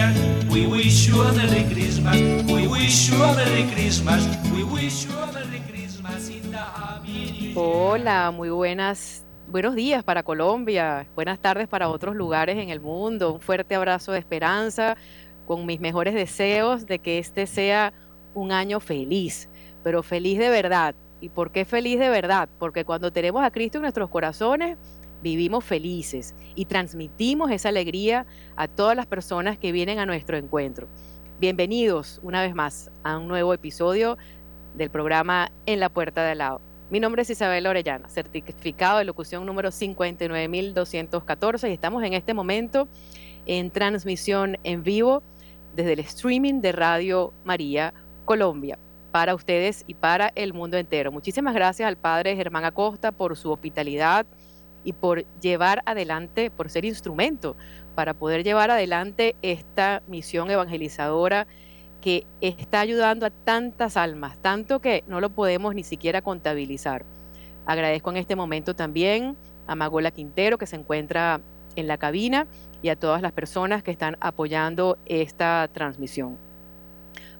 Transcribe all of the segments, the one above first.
New Year. We wish you a Merry Christmas. We wish you a Merry Christmas. We wish you a Merry Christmas in the Happy New Year. Hola, muy buenas. Buenos días para Colombia, buenas tardes para otros lugares en el mundo. Un fuerte abrazo de esperanza, con mis mejores deseos de que este sea un año feliz, pero feliz de verdad, ¿Y por qué feliz de verdad? Porque cuando tenemos a Cristo en nuestros corazones, vivimos felices y transmitimos esa alegría a todas las personas que vienen a nuestro encuentro. Bienvenidos una vez más a un nuevo episodio del programa En la Puerta de al lado. Mi nombre es Isabel Orellana, certificado de locución número 59214 y estamos en este momento en transmisión en vivo desde el streaming de Radio María Colombia para ustedes y para el mundo entero. Muchísimas gracias al padre Germán Acosta por su hospitalidad y por llevar adelante, por ser instrumento para poder llevar adelante esta misión evangelizadora que está ayudando a tantas almas, tanto que no lo podemos ni siquiera contabilizar. Agradezco en este momento también a Magola Quintero que se encuentra en la cabina y a todas las personas que están apoyando esta transmisión.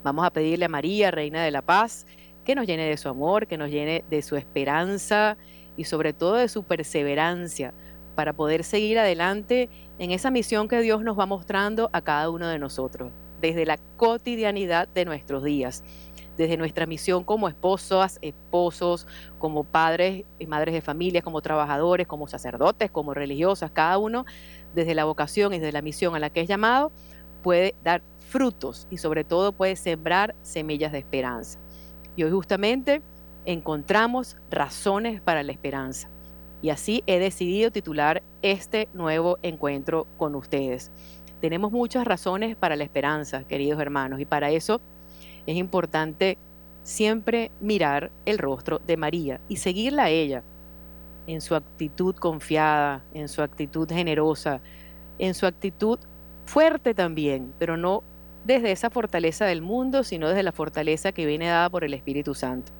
Vamos a pedirle a María, Reina de la Paz, que nos llene de su amor, que nos llene de su esperanza y sobre todo de su perseverancia para poder seguir adelante en esa misión que Dios nos va mostrando a cada uno de nosotros, desde la cotidianidad de nuestros días, desde nuestra misión como esposas, esposos, como padres y madres de familia, como trabajadores, como sacerdotes, como religiosas, cada uno desde la vocación y desde la misión a la que es llamado, puede dar frutos y sobre todo puede sembrar semillas de esperanza. Y hoy justamente encontramos razones para la esperanza. Y así he decidido titular este nuevo encuentro con ustedes. Tenemos muchas razones para la esperanza, queridos hermanos, y para eso es importante siempre mirar el rostro de María y seguirla a ella en su actitud confiada, en su actitud generosa, en su actitud fuerte también, pero no desde esa fortaleza del mundo, sino desde la fortaleza que viene dada por el Espíritu Santo.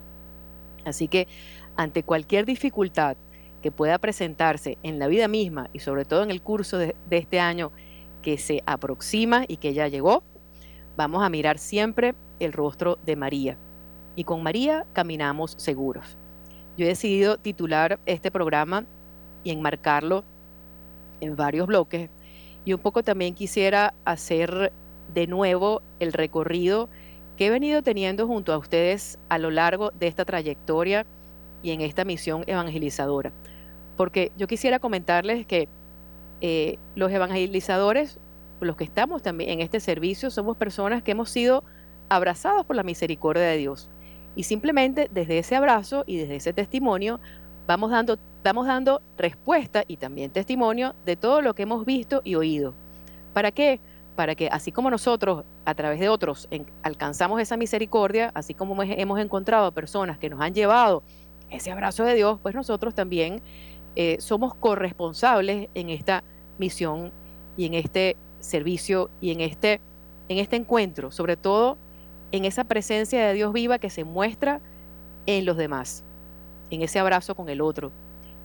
Así que ante cualquier dificultad que pueda presentarse en la vida misma y sobre todo en el curso de, este año que se aproxima y que ya llegó, vamos a mirar siempre el rostro de María. Y con María caminamos seguros. Yo he decidido titular este programa y enmarcarlo en varios bloques. Y un poco también quisiera hacer de nuevo el recorrido que he venido teniendo junto a ustedes a lo largo de esta trayectoria y en esta misión evangelizadora. Porque yo quisiera comentarles que eh, los evangelizadores, los que estamos también en este servicio, somos personas que hemos sido abrazados por la misericordia de Dios. Y simplemente desde ese abrazo y desde ese testimonio vamos dando, vamos dando respuesta y también testimonio de todo lo que hemos visto y oído. ¿Para qué? Para que así como nosotros a través de otros alcanzamos esa misericordia, así como hemos encontrado personas que nos han llevado ese abrazo de Dios, pues nosotros también eh, somos corresponsables en esta misión y en este servicio y en este, en este encuentro, sobre todo en esa presencia de Dios viva que se muestra en los demás, en ese abrazo con el otro,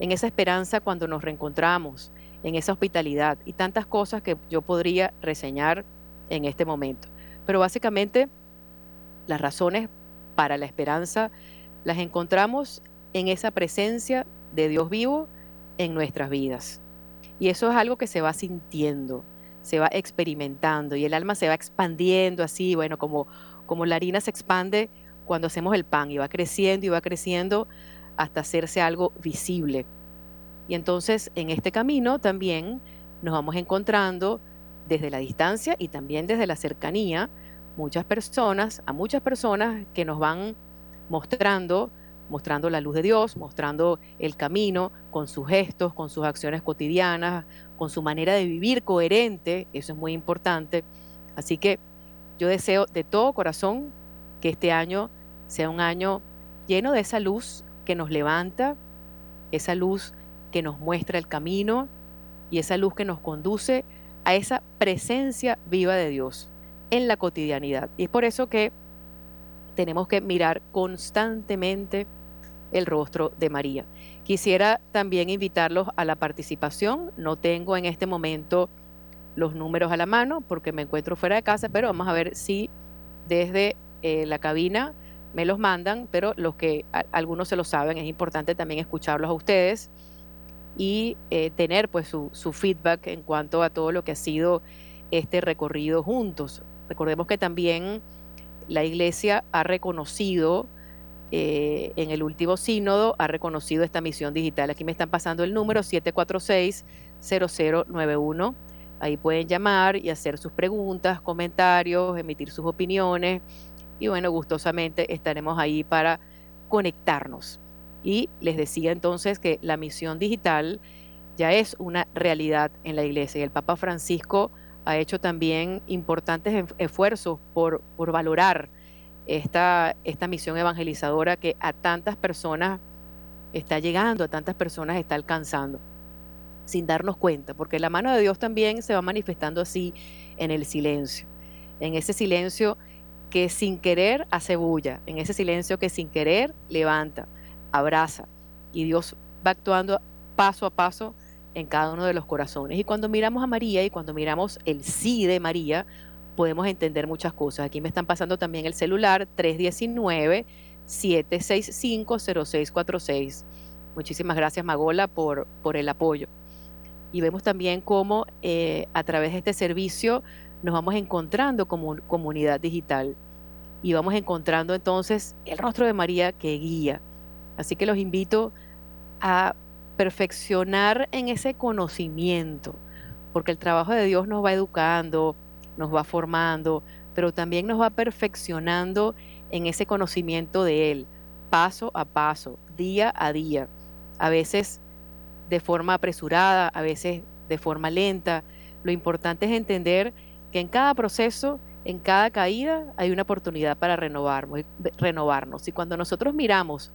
en esa esperanza cuando nos reencontramos, en esa hospitalidad y tantas cosas que yo podría reseñar en este momento. Pero básicamente las razones para la esperanza las encontramos en esa presencia de Dios vivo en nuestras vidas. Y eso es algo que se va sintiendo, se va experimentando y el alma se va expandiendo así, bueno, como, como la harina se expande cuando hacemos el pan y va creciendo y va creciendo hasta hacerse algo visible. Y entonces en este camino también nos vamos encontrando desde la distancia y también desde la cercanía muchas personas, a muchas personas que nos van mostrando, mostrando la luz de Dios, mostrando el camino con sus gestos, con sus acciones cotidianas, con su manera de vivir coherente, eso es muy importante. Así que yo deseo de todo corazón que este año sea un año lleno de esa luz que nos levanta, esa luz que nos muestra el camino y esa luz que nos conduce a esa presencia viva de Dios en la cotidianidad. Y es por eso que tenemos que mirar constantemente el rostro de María. Quisiera también invitarlos a la participación. No tengo en este momento los números a la mano porque me encuentro fuera de casa, pero vamos a ver si desde eh, la cabina me los mandan, pero los que algunos se lo saben, es importante también escucharlos a ustedes y eh, tener pues su, su feedback en cuanto a todo lo que ha sido este recorrido juntos. Recordemos que también la iglesia ha reconocido eh, en el último sínodo, ha reconocido esta misión digital. Aquí me están pasando el número 746-0091. Ahí pueden llamar y hacer sus preguntas, comentarios, emitir sus opiniones. Y bueno, gustosamente estaremos ahí para conectarnos. Y les decía entonces que la misión digital ya es una realidad en la iglesia. Y el Papa Francisco ha hecho también importantes esfuerzos por, por valorar esta, esta misión evangelizadora que a tantas personas está llegando, a tantas personas está alcanzando, sin darnos cuenta, porque la mano de Dios también se va manifestando así en el silencio, en ese silencio que sin querer hace bulla, en ese silencio que sin querer levanta, abraza, y Dios va actuando paso a paso en cada uno de los corazones. Y cuando miramos a María y cuando miramos el sí de María, podemos entender muchas cosas. Aquí me están pasando también el celular 319-765-0646. Muchísimas gracias Magola por, por el apoyo. Y vemos también cómo eh, a través de este servicio nos vamos encontrando como comunidad digital y vamos encontrando entonces el rostro de María que guía. Así que los invito a perfeccionar en ese conocimiento, porque el trabajo de Dios nos va educando, nos va formando, pero también nos va perfeccionando en ese conocimiento de Él, paso a paso, día a día, a veces de forma apresurada, a veces de forma lenta. Lo importante es entender que en cada proceso, en cada caída, hay una oportunidad para renovarnos. Y cuando nosotros miramos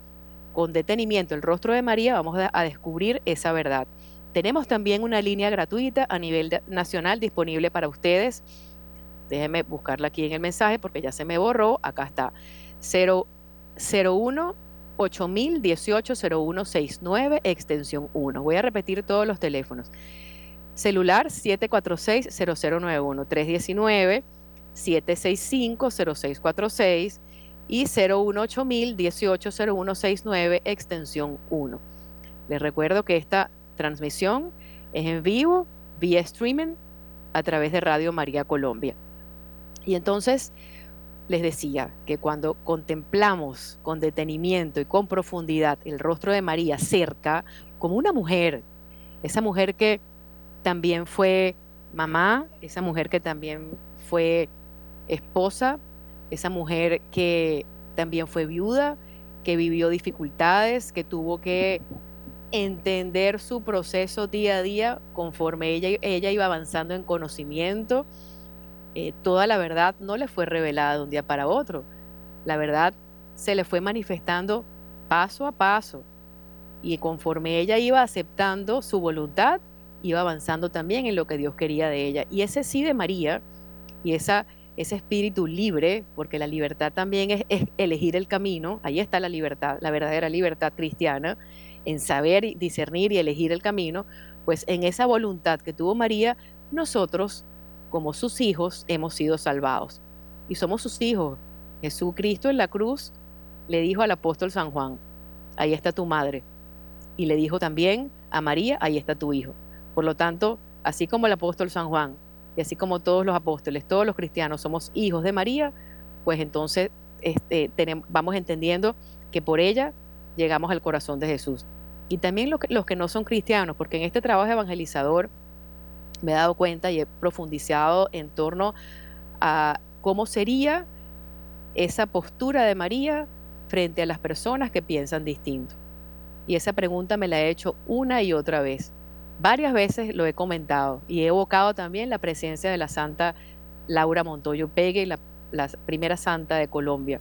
con detenimiento el rostro de María, vamos a descubrir esa verdad. Tenemos también una línea gratuita a nivel nacional disponible para ustedes. Déjenme buscarla aquí en el mensaje porque ya se me borró. Acá está. 001 8018 0169 extensión 1. Voy a repetir todos los teléfonos. Celular 746 0091 319 765 0646 y 018000 180169 extensión 1. Les recuerdo que esta transmisión es en vivo, vía streaming, a través de Radio María Colombia. Y entonces les decía que cuando contemplamos con detenimiento y con profundidad el rostro de María cerca, como una mujer, esa mujer que también fue mamá, esa mujer que también fue esposa, esa mujer que también fue viuda, que vivió dificultades, que tuvo que entender su proceso día a día conforme ella, ella iba avanzando en conocimiento. Eh, toda la verdad no le fue revelada de un día para otro. La verdad se le fue manifestando paso a paso. Y conforme ella iba aceptando su voluntad, iba avanzando también en lo que Dios quería de ella. Y ese sí de María y esa ese espíritu libre, porque la libertad también es, elegir el camino, ahí está la libertad, la verdadera libertad cristiana, en saber, discernir y elegir el camino, pues en esa voluntad que tuvo María, nosotros, como sus hijos, hemos sido salvados. Y somos sus hijos. Jesucristo en la cruz le dijo al apóstol San Juan, ahí está tu madre. Y le dijo también a María, ahí está tu hijo. Por lo tanto, así como el apóstol San Juan y así como todos los apóstoles, todos los cristianos somos hijos de María, pues entonces este, vamos entendiendo que por ella llegamos al corazón de Jesús. Y también los que no son cristianos, porque en este trabajo evangelizador me he dado cuenta y he profundizado en torno a cómo sería esa postura de María frente a las personas que piensan distinto. Y esa pregunta me la he hecho una y otra vez. Varias veces lo he comentado y he evocado también la presencia de la santa Laura Montoyo Pegue, la, la primera santa de Colombia,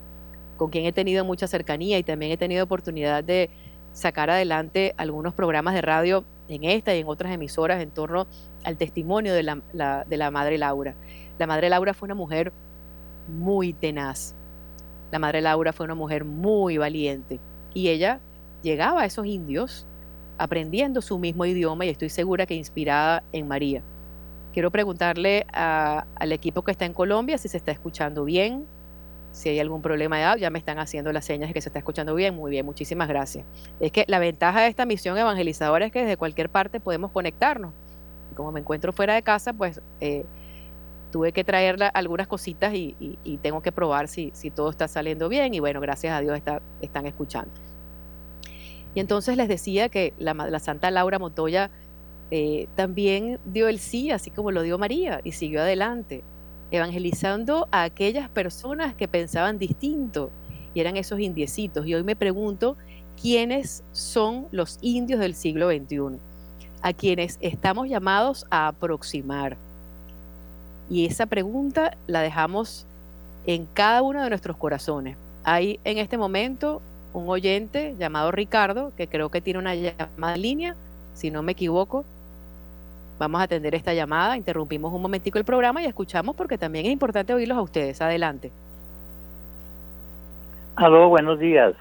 con quien he tenido mucha cercanía y también he tenido oportunidad de sacar adelante algunos programas de radio en esta y en otras emisoras en torno al testimonio de la, de la Madre Laura. La Madre Laura fue una mujer muy tenaz. La Madre Laura fue una mujer muy valiente y ella llegaba a esos indios aprendiendo su mismo idioma y estoy segura que inspirada en María. Quiero preguntarle al equipo que está en Colombia si se está escuchando bien, si hay algún problema de audio, ya me están haciendo las señas de que se está escuchando bien. Muy bien, muchísimas gracias. Es que la ventaja de esta misión evangelizadora es que desde cualquier parte podemos conectarnos. como me encuentro fuera de casa, pues eh, tuve que traer algunas cositas y, tengo que probar si, si, todo está saliendo bien. Y bueno, gracias a Dios está, están escuchando. Y entonces les decía que la, Santa Laura Montoya eh, también dio el sí, así como lo dio María, y siguió adelante evangelizando a aquellas personas que pensaban distinto y eran esos indiecitos. Y hoy me pregunto, ¿quiénes son los indios del siglo XXI? A quienes estamos llamados a aproximar. Y esa pregunta la dejamos en cada uno de nuestros corazones. Hay en este momento un oyente llamado Ricardo, que creo que tiene una llamada en línea, si no me equivoco. Vamos a atender esta llamada, interrumpimos un momentico el programa y escuchamos porque también es importante oírlos a ustedes. Adelante. Aló, buenos días.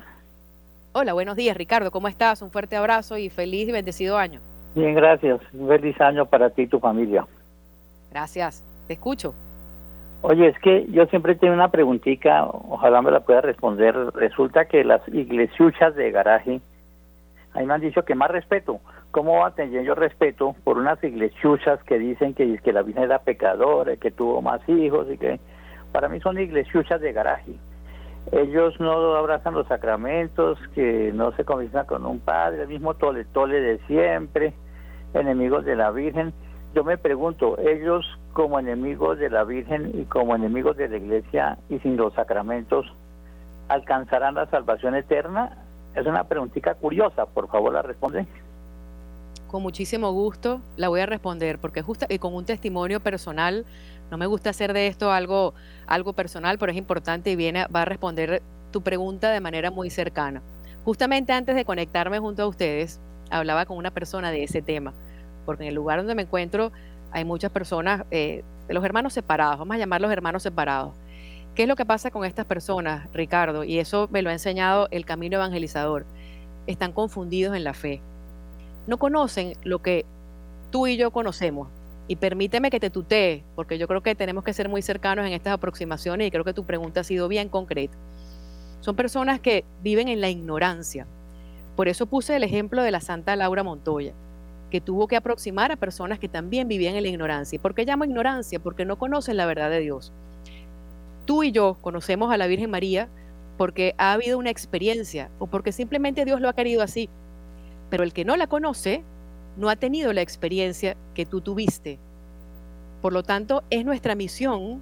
Hola, buenos días Ricardo, ¿cómo estás? Un fuerte abrazo y feliz y bendecido año. Bien, gracias. Un feliz año para ti y tu familia. Gracias, te escucho. Oye, es que yo siempre tengo una preguntita, ojalá me la pueda responder. Resulta que las iglesiuchas de garaje, ahí me han dicho que más respeto, ¿Cómo va a yo respeto por unas iglesiuchas que dicen que, que la Virgen era pecadora, que tuvo más hijos y que para mí son iglesiuchas de garaje? Ellos no abrazan los sacramentos, que no se confiesan con un padre, el mismo tole tole de siempre, enemigos de la Virgen. Yo me pregunto, ellos como enemigos de la Virgen y como enemigos de la Iglesia y sin los sacramentos, ¿alcanzarán la salvación eterna? Es una preguntita curiosa, por favor la responde con muchísimo gusto la voy a responder, porque justo y con un testimonio personal, no me gusta hacer de esto algo, algo personal, pero es importante y viene, va a responder tu pregunta de manera muy cercana. Justamente antes de conectarme junto a ustedes, hablaba con una persona de ese tema, porque en el lugar donde me encuentro hay muchas personas, eh, los hermanos separados, vamos a llamarlos hermanos separados. ¿Qué es lo que pasa con estas personas, Ricardo? Y eso me lo ha enseñado el camino evangelizador. Están confundidos en la fe no conocen lo que tú y yo conocemos. Y permíteme que te tutee, porque yo creo que tenemos que ser muy cercanos en estas aproximaciones y creo que tu pregunta ha sido bien concreta. Son personas que viven en la ignorancia. Por eso puse el ejemplo de la Santa Laura Montoya, que tuvo que aproximar a personas que también vivían en la ignorancia. ¿Y por qué llamo ignorancia? Porque no conocen la verdad de Dios. Tú y yo conocemos a la Virgen María porque ha habido una experiencia o porque simplemente Dios lo ha querido así. Pero el que no la conoce no ha tenido la experiencia que tú tuviste. Por lo tanto, es nuestra misión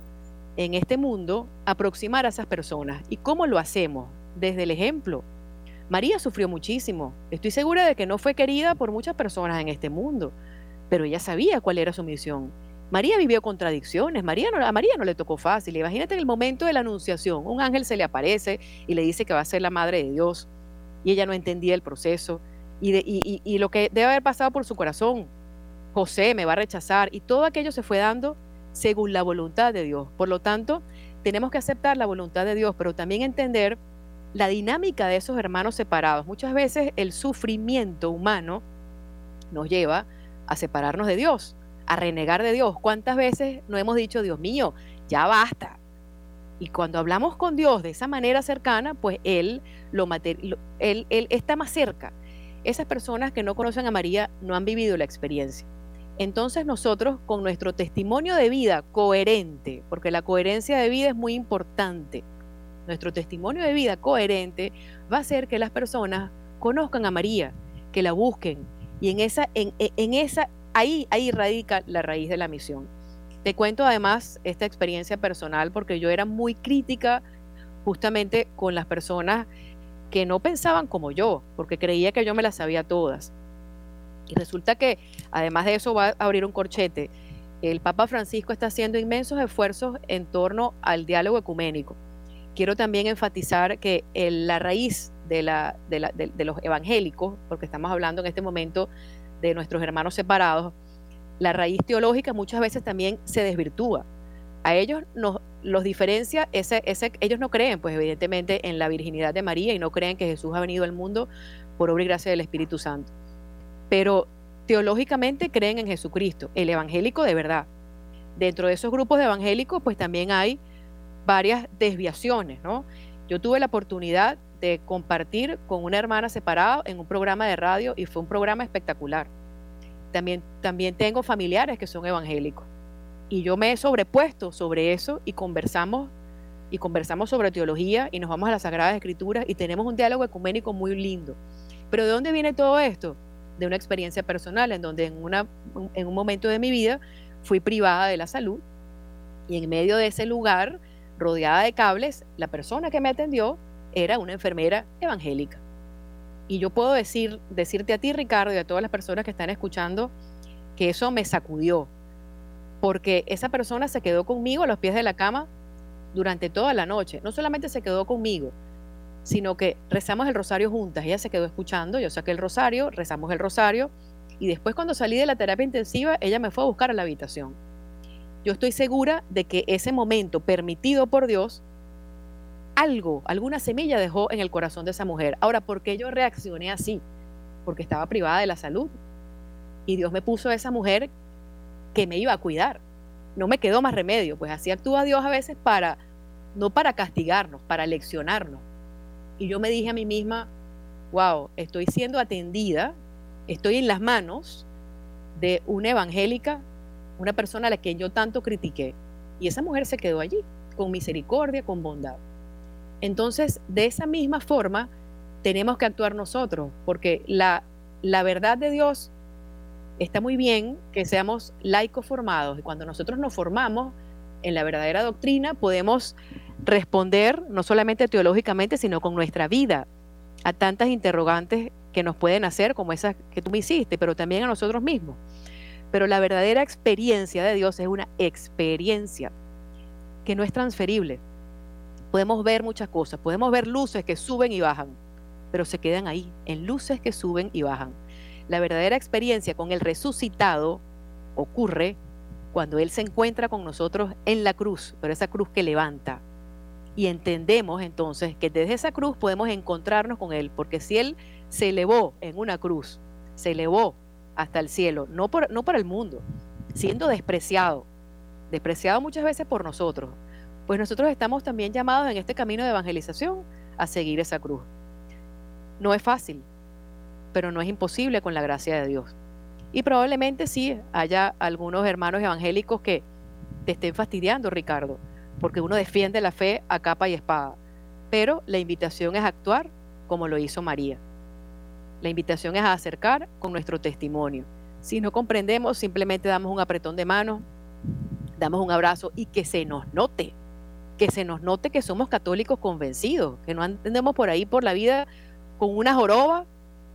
en este mundo aproximar a esas personas. ¿Y cómo lo hacemos? Desde el ejemplo. María sufrió muchísimo. Estoy segura de que no fue querida por muchas personas en este mundo, pero ella sabía cuál era su misión. María vivió contradicciones, María a María no le tocó fácil. Imagínate en el momento de la anunciación, un ángel se le aparece y le dice que va a ser la madre de Dios y ella no entendía el proceso y, lo que debe haber pasado por su corazón. José me va a rechazar y todo aquello se fue dando según la voluntad de Dios. Por lo tanto, tenemos que aceptar la voluntad de Dios, pero también entender la dinámica de esos hermanos separados. Muchas veces el sufrimiento humano nos lleva a separarnos de Dios, a renegar de Dios. ¿Cuántas veces no hemos dicho, Dios mío, ya basta? Y cuando hablamos con Dios de esa manera cercana, pues Él, lo, él, él está más cerca esas personas que no conocen a María no han vivido la experiencia. Entonces nosotros con nuestro testimonio de vida coherente, porque la coherencia de vida es muy importante, nuestro testimonio de vida coherente va a hacer que las personas conozcan a María, que la busquen y en esa, ahí, ahí radica la raíz de la misión. Te cuento además esta experiencia personal porque yo era muy crítica justamente con las personas que no pensaban como yo, porque creía que yo me las sabía todas. Y resulta que, además de eso, va a abrir un corchete. El Papa Francisco está haciendo inmensos esfuerzos en torno al diálogo ecuménico. Quiero también enfatizar que la raíz de, los evangélicos, porque estamos hablando en este momento de nuestros hermanos separados, la raíz teológica muchas veces también se desvirtúa. A ellos nos, los diferencia, ese, ese, ellos no creen, pues evidentemente, en la virginidad de María y no creen que Jesús ha venido al mundo por obra y gracia del Espíritu Santo. Pero teológicamente creen en Jesucristo, el evangélico de verdad. Dentro de esos grupos de evangélicos, pues también hay varias desviaciones, ¿no? Yo tuve la oportunidad de compartir con una hermana separada en un programa de radio y fue un programa espectacular. También, también tengo familiares que son evangélicos y yo me he sobrepuesto sobre eso y conversamos y conversamos sobre teología y nos vamos a las Sagradas Escrituras y tenemos un diálogo ecuménico muy lindo. Pero ¿de dónde viene todo esto? De una experiencia personal en donde en, una, en un momento de mi vida fui privada de la salud y en medio de ese lugar, rodeada de cables, la persona que me atendió era una enfermera evangélica. Y yo puedo decir, decirte a ti, Ricardo, y a todas las personas que están escuchando, que eso me sacudió, porque esa persona se quedó conmigo a los pies de la cama durante toda la noche. No solamente se quedó conmigo, sino que rezamos el rosario juntas. Ella se quedó escuchando, yo saqué el rosario, rezamos el rosario, y después cuando salí de la terapia intensiva, ella me fue a buscar a la habitación. Yo estoy segura de que ese momento permitido por Dios, algo, alguna semilla dejó en el corazón de esa mujer. Ahora, ¿por qué yo reaccioné así? Porque estaba privada de la salud. Y Dios me puso a esa mujer que me iba a cuidar. No me quedó más remedio, pues así actúa Dios a veces para, no para castigarnos, para leccionarnos. Y yo me dije a mí misma, wow, estoy siendo atendida, estoy en las manos de una evangélica, una persona a la que yo tanto critiqué. Y esa mujer se quedó allí, con misericordia, con bondad. Entonces, de esa misma forma, tenemos que actuar nosotros, porque la, la verdad de Dios está muy bien que seamos laicos formados y cuando nosotros nos formamos en la verdadera doctrina podemos responder no solamente teológicamente, sino con nuestra vida a tantas interrogantes que nos pueden hacer, como esas que tú me hiciste, pero también a nosotros mismos. Pero la verdadera experiencia de Dios es una experiencia que no es transferible. Podemos ver muchas cosas, podemos ver luces que suben y bajan, pero se quedan ahí, en luces que suben y bajan. La verdadera experiencia con el resucitado ocurre cuando Él se encuentra con nosotros en la cruz, pero esa cruz que levanta. Y entendemos entonces que desde esa cruz podemos encontrarnos con Él, porque si Él se elevó en una cruz, se elevó hasta el cielo, no, por, para el mundo, siendo despreciado, despreciado muchas veces por nosotros, pues nosotros estamos también llamados en este camino de evangelización a seguir esa cruz. No es fácil, pero no es imposible con la gracia de Dios. Y probablemente sí haya algunos hermanos evangélicos que te estén fastidiando, Ricardo, porque uno defiende la fe a capa y espada. Pero la invitación es actuar como lo hizo María. La invitación es a acercar con nuestro testimonio. Si no comprendemos, simplemente damos un apretón de mano, damos un abrazo y que se nos note, que se nos note que somos católicos convencidos, que no andemos por ahí por la vida con una joroba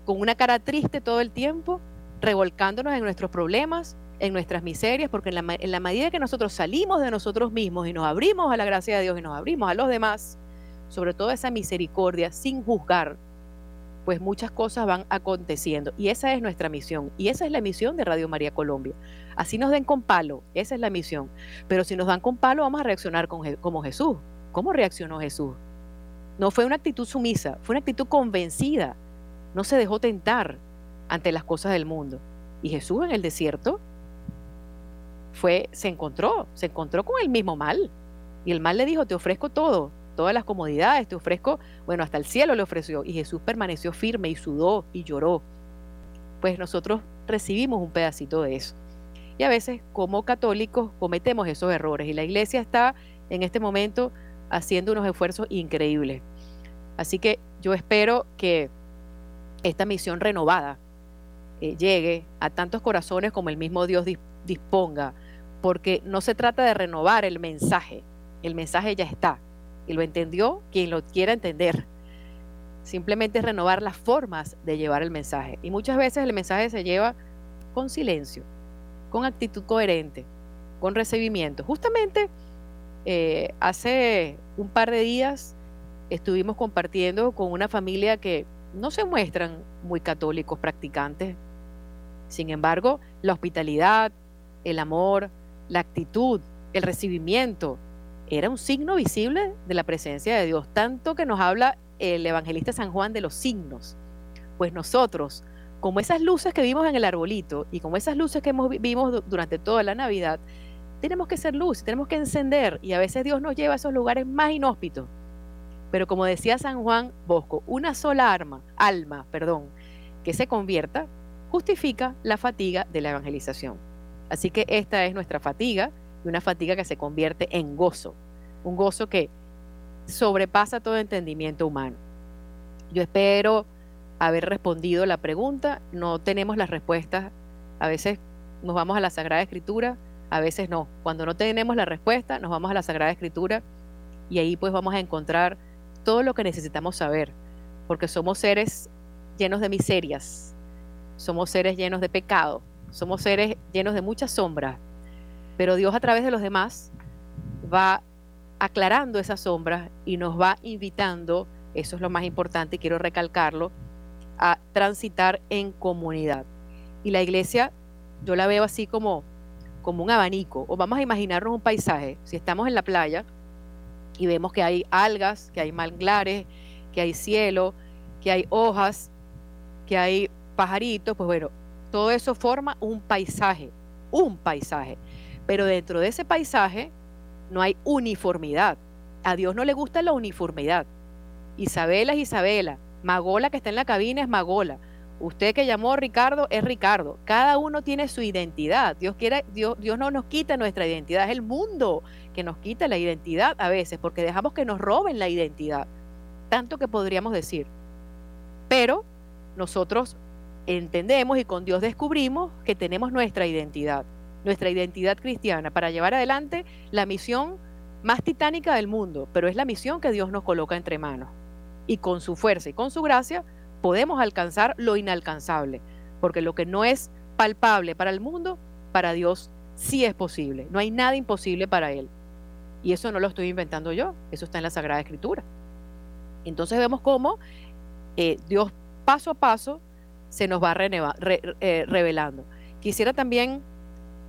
con una cara triste todo el tiempo, revolcándonos en nuestros problemas, en nuestras miserias, porque en la, en la, medida que nosotros salimos de nosotros mismos y nos abrimos a la gracia de Dios y nos abrimos a los demás, sobre todo esa misericordia, sin juzgar, pues muchas cosas van aconteciendo. Y esa es nuestra misión. Y esa es la misión de Radio María Colombia. Así nos den con palo, esa es la misión. Pero si nos dan con palo, vamos a reaccionar como Jesús. ¿Cómo reaccionó Jesús? No fue una actitud sumisa, fue una actitud convencida no se dejó tentar ante las cosas del mundo. Y Jesús en el desierto fue, se encontró, se encontró con el mismo mal. Y el mal le dijo, te ofrezco todo, todas las comodidades, te ofrezco, bueno, hasta el cielo le ofreció. Y Jesús permaneció firme y sudó y lloró. Pues nosotros recibimos un pedacito de eso. Y a veces como católicos cometemos esos errores. Y la iglesia está en este momento haciendo unos esfuerzos increíbles. Así que yo espero que esta misión renovada eh, llegue a tantos corazones como el mismo Dios disponga, porque no se trata de renovar el mensaje, el mensaje ya está, y lo entendió quien lo quiera entender. Simplemente es renovar las formas de llevar el mensaje. Y muchas veces el mensaje se lleva con silencio, con actitud coherente, con recibimiento. Justamente eh, hace un par de días estuvimos compartiendo con una familia que no se muestran muy católicos practicantes. Sin embargo, la hospitalidad, el amor, la actitud, el recibimiento, era un signo visible de la presencia de Dios, tanto que nos habla el evangelista San Juan de los signos. pues nosotros, como esas luces que vimos en el arbolito y como esas luces que hemos, vimos durante toda la Navidad, tenemos que ser luz, tenemos que encender y a veces Dios nos lleva a esos lugares más inhóspitos. Pero como decía San Juan Bosco, una sola arma, alma, perdón, que se convierta, justifica la fatiga de la evangelización. Así que esta es nuestra fatiga y una fatiga que se convierte en gozo, un gozo que sobrepasa todo entendimiento humano. Yo espero haber respondido la pregunta, no tenemos las respuestas, a veces nos vamos a la Sagrada Escritura, a veces no. Cuando no tenemos la respuesta, nos vamos a la Sagrada Escritura y ahí pues vamos a encontrar todo lo que necesitamos saber, porque somos seres llenos de miserias, somos seres llenos de pecado, somos seres llenos de muchas sombras, pero Dios a través de los demás va aclarando esas sombras y nos va invitando, eso es lo más importante quiero recalcarlo, a transitar en comunidad. Y la iglesia, yo la veo así como como un abanico, o vamos a imaginarnos un paisaje, si estamos en la playa y vemos que hay algas, que hay manglares, que hay cielo, que hay hojas, que hay pajaritos, pues bueno, todo eso forma un paisaje, un paisaje. Pero dentro de ese paisaje no hay uniformidad. A Dios no le gusta la uniformidad. Isabela es Isabela, Magola que está en la cabina es Magola, Usted que llamó Ricardo es Ricardo. Cada uno tiene su identidad. Dios, quiere, Dios, Dios no nos quita nuestra identidad. Es el mundo que nos quita la identidad a veces porque dejamos que nos roben la identidad. Tanto que podríamos decir. Pero nosotros entendemos y con Dios descubrimos que tenemos nuestra identidad, nuestra identidad cristiana para llevar adelante la misión más titánica del mundo, pero es la misión que Dios nos coloca entre manos. Y con su fuerza y con su gracia podemos alcanzar lo inalcanzable, porque lo que no es palpable para el mundo, para Dios sí es posible. No hay nada imposible para Él. Y eso no lo estoy inventando yo, eso está en la Sagrada Escritura. Entonces vemos cómo eh, Dios paso a paso se nos va eh, revelando. Quisiera también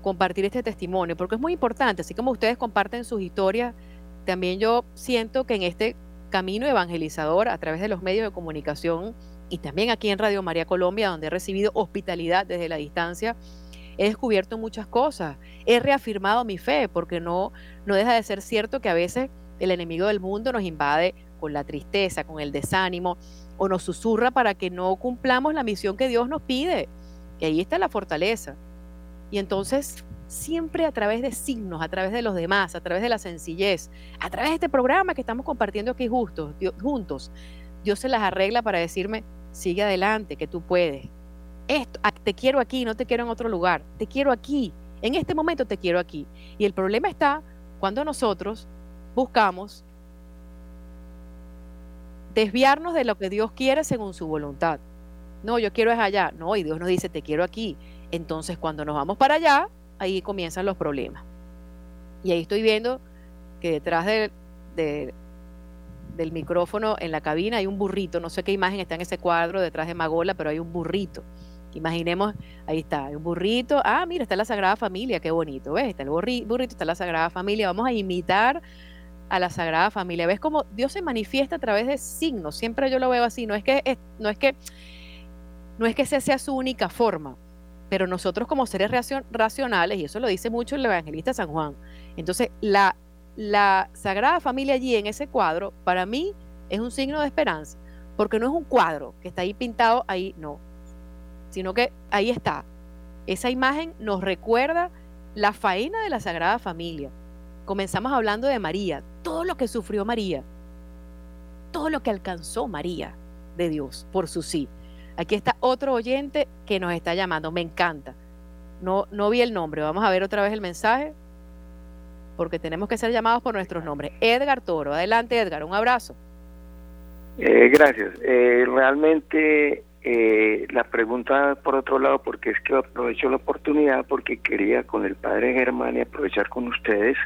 compartir este testimonio, porque es muy importante, así como ustedes comparten sus historias, también yo siento que en este camino evangelizador a través de los medios de comunicación, y también aquí en Radio María Colombia, donde he recibido hospitalidad desde la distancia, he descubierto muchas cosas, he reafirmado mi fe, porque no, no deja de ser cierto que a veces el enemigo del mundo nos invade con la tristeza, con el desánimo, o nos susurra para que no cumplamos la misión que Dios nos pide. Y ahí está la fortaleza. Y entonces, siempre a través de signos, a través de los demás, a través de la sencillez, a través de este programa que estamos compartiendo aquí justos, juntos, Dios se las arregla para decirme, sigue adelante, que tú puedes. Esto, te quiero aquí, no te quiero en otro lugar, te quiero aquí, en este momento te quiero aquí. Y el problema está cuando nosotros buscamos desviarnos de lo que Dios quiere según su voluntad. No, yo quiero es allá. No, y Dios nos dice, te quiero aquí. Entonces, cuando nos vamos para allá, ahí comienzan los problemas. Y ahí estoy viendo que detrás de, de, del micrófono en la cabina hay un burrito, no sé qué imagen está en ese cuadro detrás de Magola, pero hay un burrito. Imaginemos, ahí está, hay un burrito, ah, mira, está la Sagrada Familia, qué bonito, ¿ves? Está el burrito, está la Sagrada Familia, vamos a imitar a la Sagrada Familia. ¿Ves cómo Dios se manifiesta a través de signos? Siempre yo lo veo así, no es que, no es que, no es que esa sea su única forma, pero nosotros como seres racionales, y eso lo dice mucho el evangelista San Juan, entonces la la Sagrada Familia allí en ese cuadro, para mí es un signo de esperanza, porque no es un cuadro que está ahí pintado, ahí no, sino que ahí está. Esa imagen nos recuerda la faena de la Sagrada Familia. Comenzamos hablando de María, todo lo que sufrió María, todo lo que alcanzó María de Dios por su sí. Aquí está otro oyente que nos está llamando, me encanta. No, no vi el nombre, vamos a ver otra vez el mensaje porque tenemos que ser llamados por nuestros nombres. Edgar Toro, adelante Edgar, un abrazo. Eh, gracias. Eh, realmente eh, la pregunta por otro lado, porque es que aprovecho la oportunidad porque quería con el padre Germán y aprovechar con ustedes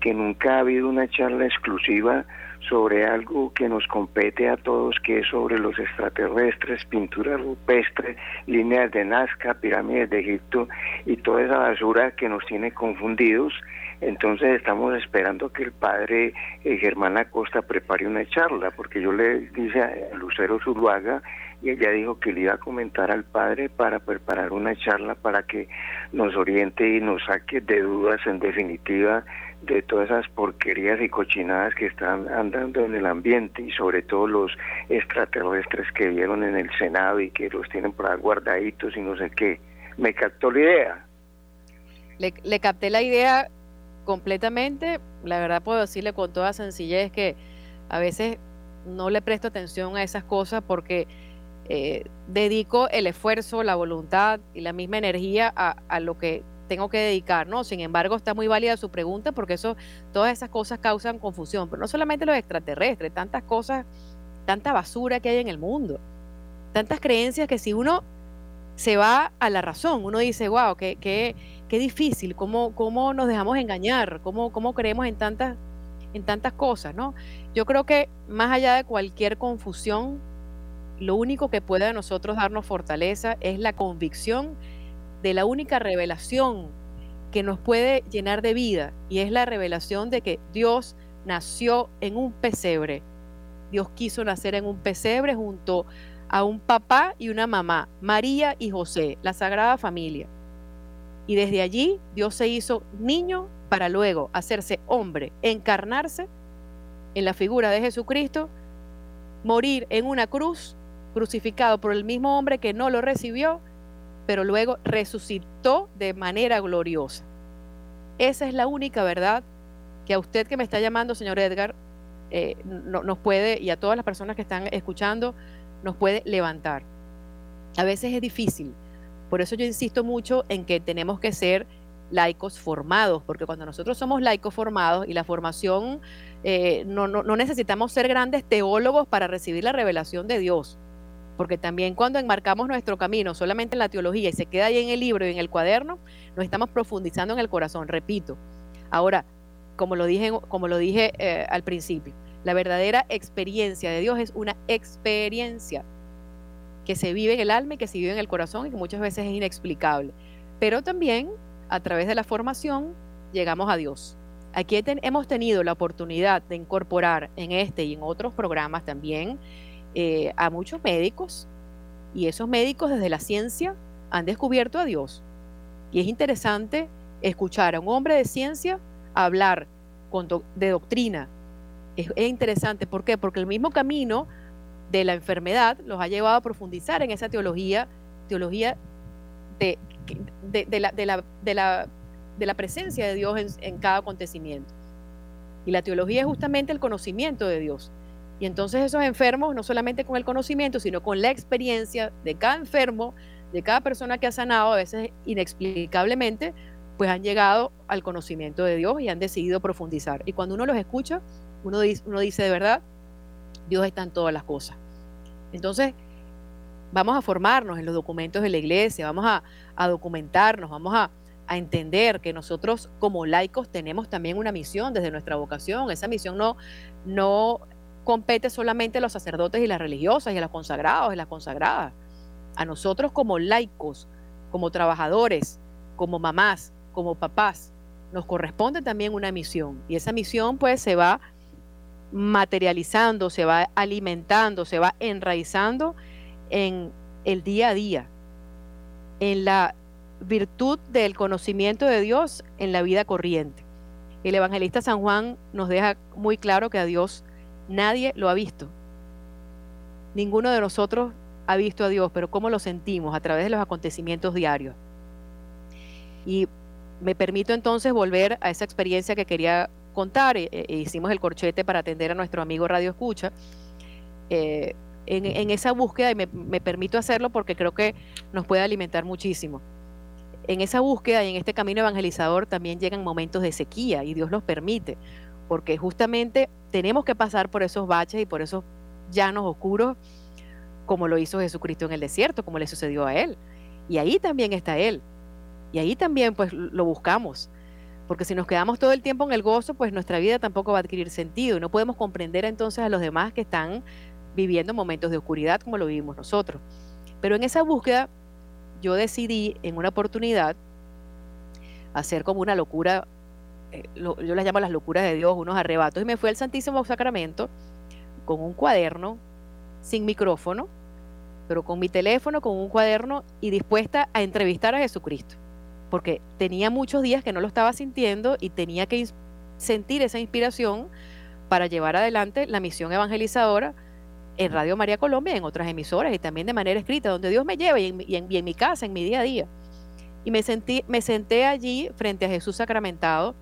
que nunca ha habido una charla exclusiva sobre algo que nos compete a todos, que es sobre los extraterrestres, pintura rupestre, líneas de Nazca, pirámides de Egipto y toda esa basura que nos tiene confundidos. Entonces estamos esperando que el padre eh, Germán Acosta prepare una charla, porque yo le dije a Lucero Zuluaga y ella dijo que le iba a comentar al padre para preparar una charla para que nos oriente y nos saque de dudas en definitiva de todas esas porquerías y cochinadas que están andando en el ambiente y sobre todo los extraterrestres que vieron en el Senado y que los tienen por ahí guardaditos y no sé qué. Me captó la idea. Le, le capté la idea completamente. La verdad puedo decirle con toda sencillez que a veces no le presto atención a esas cosas porque eh, dedico el esfuerzo, la voluntad y la misma energía a, lo que tengo que dedicar, ¿no? Sin embargo, está muy válida su pregunta porque eso, todas esas cosas causan confusión, pero no solamente los extraterrestres, tantas cosas, tanta basura que hay en el mundo, tantas creencias que si uno se va a la razón, uno dice, wow, qué, qué, qué difícil, cómo, cómo nos dejamos engañar, cómo, cómo creemos en tantas, en tantas cosas, ¿no? Yo creo que más allá de cualquier confusión, lo único que puede a nosotros darnos fortaleza es la convicción de la única revelación que nos puede llenar de vida y es la revelación de que Dios nació en un pesebre. Dios quiso nacer en un pesebre junto a un papá y una mamá, María y José, la Sagrada Familia. Y desde allí Dios se hizo niño para luego hacerse hombre, encarnarse en la figura de Jesucristo, morir en una cruz crucificado por el mismo hombre que no lo recibió, pero luego resucitó de manera gloriosa. Esa es la única verdad que a usted que me está llamando, señor Edgar, eh, nos puede, y a todas las personas que están escuchando, nos puede levantar. A veces es difícil, por eso yo insisto mucho en que tenemos que ser laicos formados, porque cuando nosotros somos laicos formados y la formación, eh, no, no necesitamos ser grandes teólogos para recibir la revelación de Dios porque también cuando enmarcamos nuestro camino solamente en la teología y se queda ahí en el libro y en el cuaderno, nos estamos profundizando en el corazón, repito. Ahora, como lo dije, como lo dije eh, al principio, la verdadera experiencia de Dios es una experiencia que se vive en el alma y que se vive en el corazón y que muchas veces es inexplicable. Pero también a través de la formación llegamos a Dios. Aquí hemos tenido la oportunidad de incorporar en este y en otros programas también eh, a muchos médicos y esos médicos desde la ciencia han descubierto a Dios. Y es interesante escuchar a un hombre de ciencia hablar de doctrina. Es, interesante, ¿por qué? Porque el mismo camino de la enfermedad los ha llevado a profundizar en esa teología, teología de, de, la, de la, presencia de Dios en cada acontecimiento. Y la teología es justamente el conocimiento de Dios. Y entonces esos enfermos, no solamente con el conocimiento, sino con la experiencia de cada enfermo, de cada persona que ha sanado, a veces inexplicablemente, pues han llegado al conocimiento de Dios y han decidido profundizar. Y cuando uno los escucha, uno dice, uno dice de verdad, Dios está en todas las cosas. Entonces, vamos a formarnos en los documentos de la iglesia, vamos a, documentarnos, vamos a, a, entender que nosotros como laicos tenemos también una misión desde nuestra vocación. Esa misión no, no compete solamente a los sacerdotes y las religiosas y a los consagrados y las consagradas. A nosotros como laicos, como trabajadores, como mamás, como papás, nos corresponde también una misión. Y esa misión pues se va materializando, se va alimentando, se va enraizando en el día a día, en la virtud del conocimiento de Dios en la vida corriente. El evangelista San Juan nos deja muy claro que a Dios Nadie lo ha visto. Ninguno de nosotros ha visto a Dios, pero ¿cómo lo sentimos? A través de los acontecimientos diarios. Y me permito entonces volver a esa experiencia que quería contar. E, e hicimos el corchete para atender a nuestro amigo Radio Escucha. Eh, en, esa búsqueda, y me, me permito hacerlo porque creo que nos puede alimentar muchísimo. En esa búsqueda y en este camino evangelizador también llegan momentos de sequía y Dios los permite porque justamente tenemos que pasar por esos baches y por esos llanos oscuros, como lo hizo Jesucristo en el desierto, como le sucedió a él. Y ahí también está Él. Y ahí también pues lo buscamos. Porque si nos quedamos todo el tiempo en el gozo, pues nuestra vida tampoco va a adquirir sentido. Y no podemos comprender entonces a los demás que están viviendo momentos de oscuridad como lo vivimos nosotros. Pero en esa búsqueda yo decidí en una oportunidad hacer como una locura eh, yo las llamo las locuras de Dios, unos arrebatos, y me fui al Santísimo Sacramento con un cuaderno, sin micrófono, pero con mi teléfono, con un cuaderno y dispuesta a entrevistar a Jesucristo, porque tenía muchos días que no lo estaba sintiendo y tenía que sentir esa inspiración para llevar adelante la misión evangelizadora en Radio María Colombia, en otras emisoras y también de manera escrita, donde Dios me lleva y en, y en mi casa, en mi día a día. Y me, sentí, me senté allí frente a Jesús sacramentado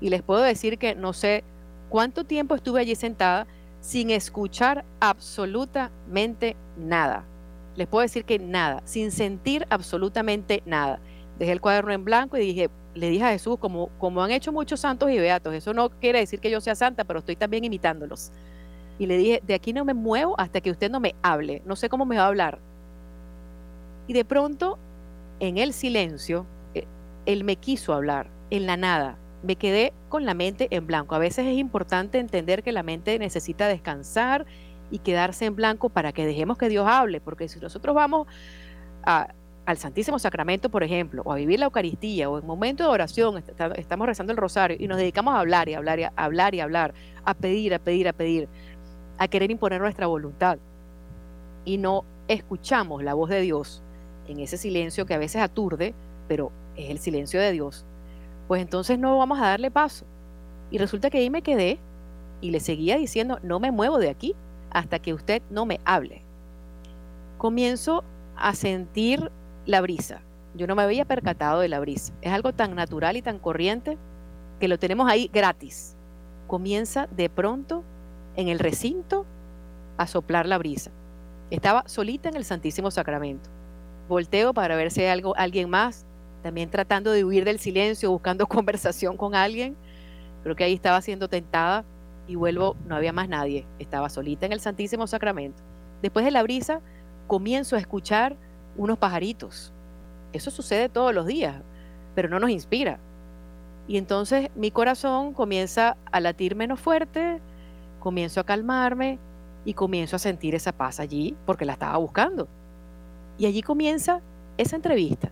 y les puedo decir que no sé cuánto tiempo estuve allí sentada sin escuchar absolutamente nada. Les puedo decir que nada, sin sentir absolutamente nada. Dejé el cuaderno en blanco y dije, le dije a Jesús, como, como han hecho muchos santos y beatos, eso no quiere decir que yo sea santa, pero estoy también imitándolos. Y le dije, de aquí no me muevo hasta que usted no me hable, no sé cómo me va a hablar. Y de pronto en el silencio, eh, él me quiso hablar, en la nada. Me quedé con la mente en blanco. A veces es importante entender que la mente necesita descansar y quedarse en blanco para que dejemos que Dios hable, porque si nosotros vamos al Santísimo Sacramento, por ejemplo, o a vivir la Eucaristía, o en momento de oración, estamos rezando el rosario y nos dedicamos a hablar y hablar y hablar y hablar, a pedir, a pedir, a pedir, a querer imponer nuestra voluntad y no escuchamos la voz de Dios en ese silencio que a veces aturde, pero es el silencio de Dios, pues entonces no vamos a darle paso. Y resulta que ahí me quedé y le seguía diciendo, no me muevo de aquí hasta que usted no me hable. Comienzo a sentir la brisa. Yo no me había percatado de la brisa. Es algo tan natural y tan corriente que lo tenemos ahí gratis. Comienza de pronto en el recinto a soplar la brisa. Estaba solita en el Santísimo Sacramento volteo para ver si hay algo, alguien más, también tratando de huir del silencio, buscando conversación con alguien. Creo que ahí estaba siendo tentada y vuelvo, no había más nadie, estaba solita en el Santísimo Sacramento. Después de la brisa, comienzo a escuchar unos pajaritos. Eso sucede todos los días, pero no nos inspira. Y entonces mi corazón comienza a latir menos fuerte, comienzo a calmarme y comienzo a sentir esa paz allí porque la estaba buscando. Y allí comienza esa entrevista.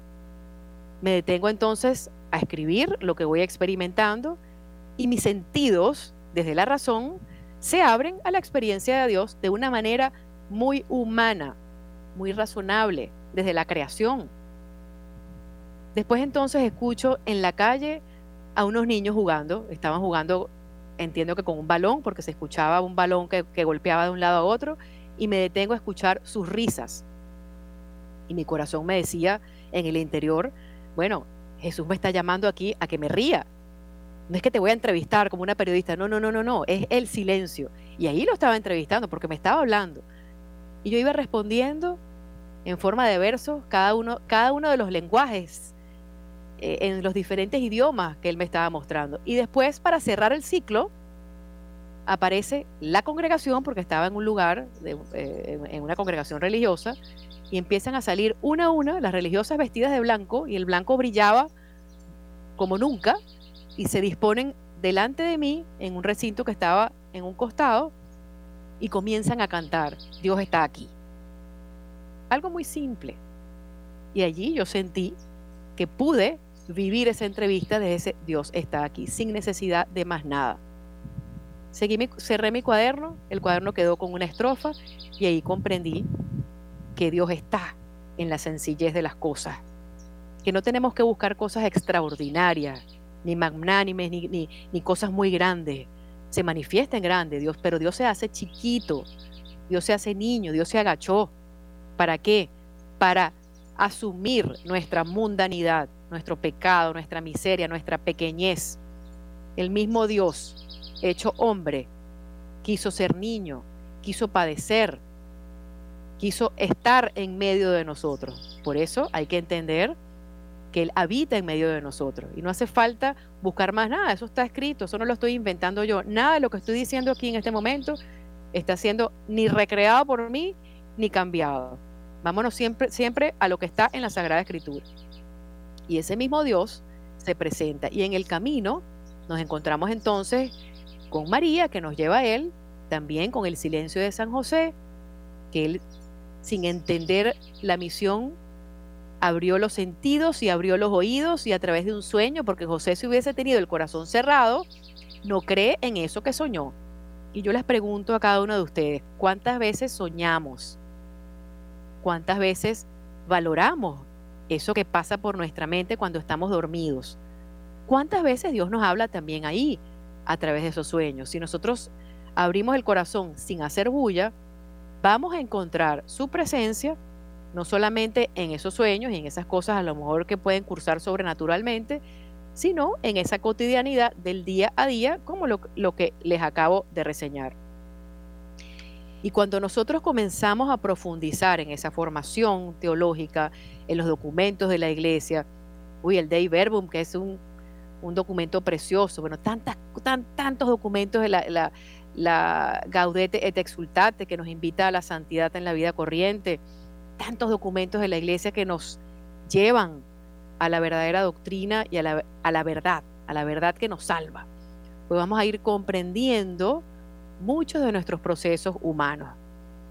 Me detengo entonces a escribir lo que voy experimentando y mis sentidos, desde la razón, se abren a la experiencia de Dios de una manera muy humana, muy razonable, desde la creación. Después entonces escucho en la calle a unos niños jugando, estaban jugando, entiendo que con un balón, porque se escuchaba un balón que, que golpeaba de un lado a otro, y me detengo a escuchar sus risas y mi corazón me decía en el interior, bueno, Jesús me está llamando aquí a que me ría. No es que te voy a entrevistar como una periodista, no, no, no, no, no, es el silencio. Y ahí lo estaba entrevistando porque me estaba hablando. Y yo iba respondiendo en forma de versos cada uno, cada uno de los lenguajes eh, en los diferentes idiomas que él me estaba mostrando. Y después, para cerrar el ciclo, aparece la congregación, porque estaba en un lugar, eh, en una congregación religiosa, y empiezan a salir una a una las religiosas vestidas de blanco y el blanco brillaba como nunca y se disponen delante de mí en un recinto que estaba en un costado y comienzan a cantar, Dios está aquí. Algo muy simple. Y allí yo sentí que pude vivir esa entrevista de ese Dios está aquí, sin necesidad de más nada. Seguí cerré mi cuaderno, el cuaderno quedó con una estrofa y ahí comprendí que Dios está en la sencillez de las cosas, que no tenemos que buscar cosas extraordinarias, ni magnánimes, ni, ni, cosas muy grandes. Se manifiesta en grande Dios, pero Dios se hace chiquito, Dios se hace niño, Dios se agachó. ¿Para qué? Para asumir nuestra mundanidad, nuestro pecado, nuestra miseria, nuestra pequeñez. El mismo Dios, hecho hombre, quiso ser niño, quiso padecer, quiso estar en medio de nosotros. Por eso hay que entender que Él habita en medio de nosotros. Y no hace falta buscar más nada, eso está escrito, eso no lo estoy inventando yo. Nada de lo que estoy diciendo aquí en este momento está siendo ni recreado por mí ni cambiado. Vámonos siempre, siempre a lo que está en la Sagrada Escritura. Y ese mismo Dios se presenta. Y en el camino nos encontramos entonces con María, que nos lleva a Él, también con el silencio de San José, que Él sin entender la misión, abrió los sentidos y abrió los oídos y a través de un sueño, porque José si hubiese tenido el corazón cerrado, no cree en eso que soñó. Y yo les pregunto a cada uno de ustedes, ¿cuántas veces soñamos? ¿Cuántas veces valoramos eso que pasa por nuestra mente cuando estamos dormidos? ¿Cuántas veces Dios nos habla también ahí a través de esos sueños? Si nosotros abrimos el corazón sin hacer bulla, vamos a encontrar su presencia no solamente en esos sueños y en esas cosas a lo mejor que pueden cursar sobrenaturalmente, sino en esa cotidianidad del día a día, como lo, que les acabo de reseñar. Y cuando nosotros comenzamos a profundizar en esa formación teológica, en los documentos de la iglesia, uy, el Dei Verbum, que es un, un documento precioso, bueno, tantas, tan, tantos documentos de la, la, la Gaudete et Exultate, que nos invita a la santidad en la vida corriente, tantos documentos de la iglesia que nos llevan a la verdadera doctrina y a la, a la verdad, a la verdad que nos salva. Pues vamos a ir comprendiendo muchos de nuestros procesos humanos.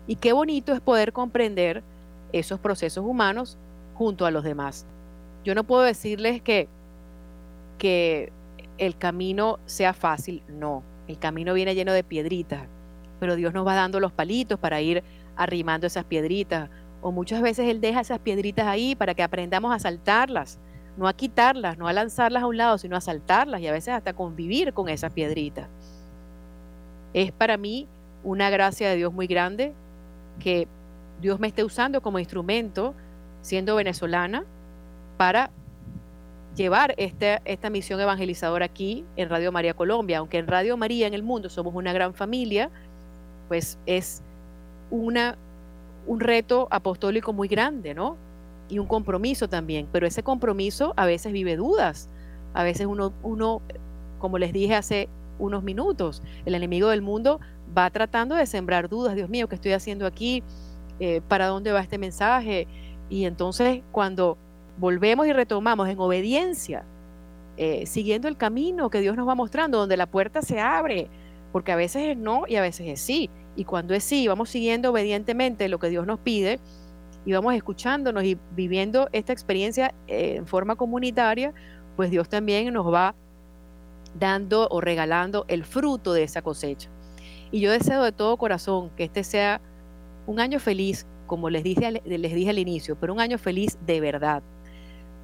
Y qué bonito es poder comprender esos procesos humanos junto a los demás. Yo no puedo decirles que, que el camino sea fácil, no. El camino viene lleno de piedritas, pero Dios nos va dando los palitos para ir arrimando esas piedritas. O muchas veces Él deja esas piedritas ahí para que aprendamos a saltarlas, no a quitarlas, no a lanzarlas a un lado, sino a saltarlas y a veces hasta convivir con esas piedritas. Es para mí una gracia de Dios muy grande que Dios me esté usando como instrumento, siendo venezolana, para llevar esta, esta misión evangelizadora aquí en Radio María Colombia. Aunque en Radio María en el mundo somos una gran familia, pues es una, un reto apostólico muy grande, ¿no? Y un compromiso también. Pero ese compromiso a veces vive dudas. A veces uno, uno como les dije hace unos minutos. El enemigo del mundo va tratando de sembrar dudas, Dios mío, ¿qué estoy haciendo aquí? Eh, ¿Para dónde va este mensaje? Y entonces cuando volvemos y retomamos en obediencia, eh, siguiendo el camino que Dios nos va mostrando, donde la puerta se abre, porque a veces es no y a veces es sí. Y cuando es sí, vamos siguiendo obedientemente lo que Dios nos pide y vamos escuchándonos y viviendo esta experiencia eh, en forma comunitaria, pues Dios también nos va dando o regalando el fruto de esa cosecha. Y yo deseo de todo corazón que este sea un año feliz, como les dije, les dije al inicio, pero un año feliz de verdad,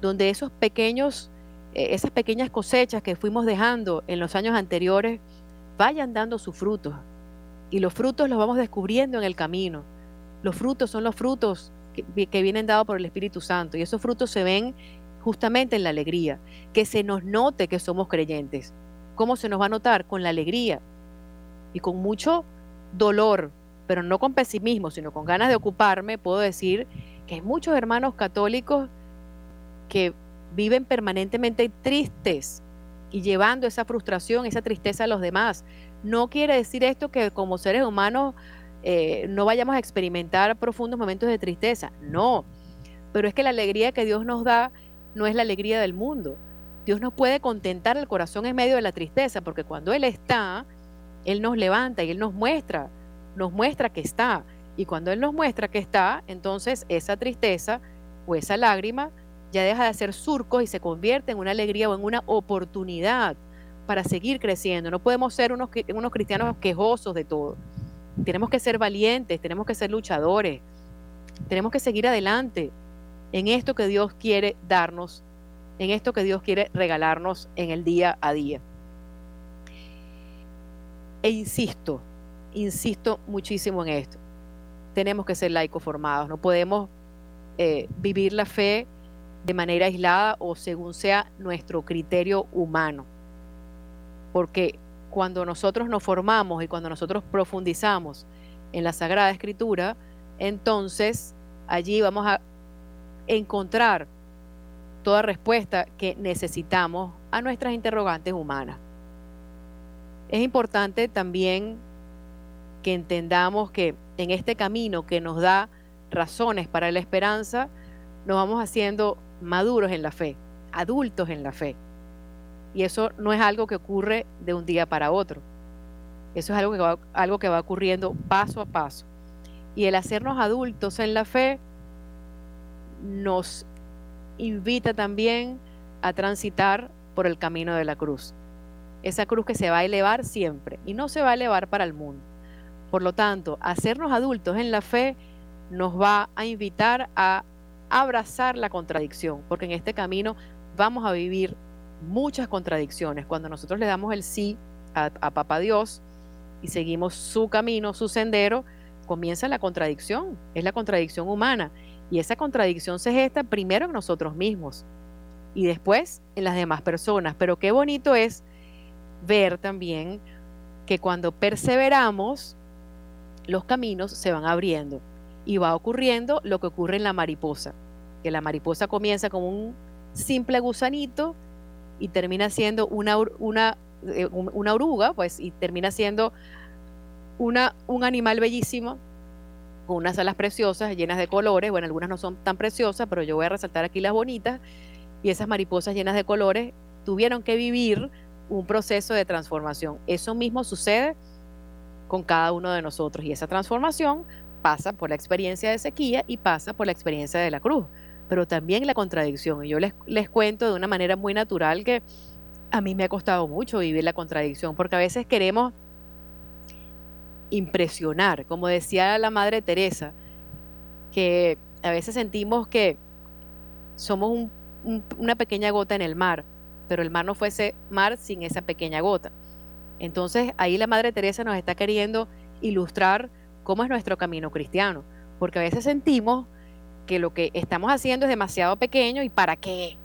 donde esos pequeños, eh, esas pequeñas cosechas que fuimos dejando en los años anteriores vayan dando sus frutos. Y los frutos los vamos descubriendo en el camino. Los frutos son los frutos que, vienen dados por el Espíritu Santo y esos frutos se ven justamente en la alegría, que se nos note que somos creyentes. ¿Cómo se nos va a notar? Con la alegría y con mucho dolor, pero no con pesimismo, sino con ganas de ocuparme, puedo decir que muchos hermanos católicos que viven permanentemente tristes y llevando esa frustración, esa tristeza a los demás. No quiere decir esto que como seres humanos eh, no vayamos a experimentar profundos momentos de tristeza, no, pero es que la alegría que Dios nos da no es la alegría del mundo. Dios nos puede contentar el corazón en medio de la tristeza, porque cuando Él está, Él nos levanta y Él nos muestra, nos muestra que está. Y cuando Él nos muestra que está, entonces esa tristeza o esa lágrima ya deja de ser surcos y se convierte en una alegría o en una oportunidad para seguir creciendo. No podemos ser unos, cristianos quejosos de todo. Tenemos que ser valientes, tenemos que ser luchadores, tenemos que seguir adelante en esto que Dios quiere darnos, en esto que Dios quiere regalarnos en el día a día. E insisto, insisto muchísimo en esto. Tenemos que ser laicos formados, no podemos eh, vivir la fe de manera aislada o según sea nuestro criterio humano. Porque cuando nosotros nos formamos y cuando nosotros profundizamos en la Sagrada Escritura, entonces allí vamos a encontrar toda respuesta que necesitamos a nuestras interrogantes humanas. Es importante también que entendamos que en este camino que nos da razones para la esperanza, nos vamos haciendo maduros en la fe, adultos en la fe. Y eso no es algo que ocurre de un día para otro. Eso es algo que va, algo que va ocurriendo paso a paso. Y el hacernos adultos en la fe nos invita también a transitar por el camino de la cruz. Esa cruz que se va a elevar siempre y no se va a elevar para el mundo. Por lo tanto, hacernos adultos en la fe nos va a invitar a abrazar la contradicción, porque en este camino vamos a vivir muchas contradicciones. Cuando nosotros le damos el sí a, Papá Dios y seguimos su camino, su sendero, comienza la contradicción, es la contradicción humana. Y esa contradicción se gesta primero en nosotros mismos y después en las demás personas. Pero qué bonito es ver también que cuando perseveramos, los caminos se van abriendo y va ocurriendo lo que ocurre en la mariposa, que la mariposa comienza como un simple gusanito y termina siendo una, una, eh, una oruga, pues, y termina siendo una, un animal bellísimo, con unas alas preciosas, llenas de colores, bueno, algunas no son tan preciosas, pero yo voy a resaltar aquí las bonitas, y esas mariposas llenas de colores tuvieron que vivir un proceso de transformación. Eso mismo sucede con cada uno de nosotros, y esa transformación pasa por la experiencia de sequía y pasa por la experiencia de la cruz, pero también la contradicción. Y yo les, les cuento de una manera muy natural que a mí me ha costado mucho vivir la contradicción, porque a veces queremos impresionar, como decía la Madre Teresa, que a veces sentimos que somos una pequeña gota en el mar, pero el mar no fuese mar sin esa pequeña gota. Entonces ahí la Madre Teresa nos está queriendo ilustrar cómo es nuestro camino cristiano, porque a veces sentimos que lo que estamos haciendo es demasiado pequeño y para qué,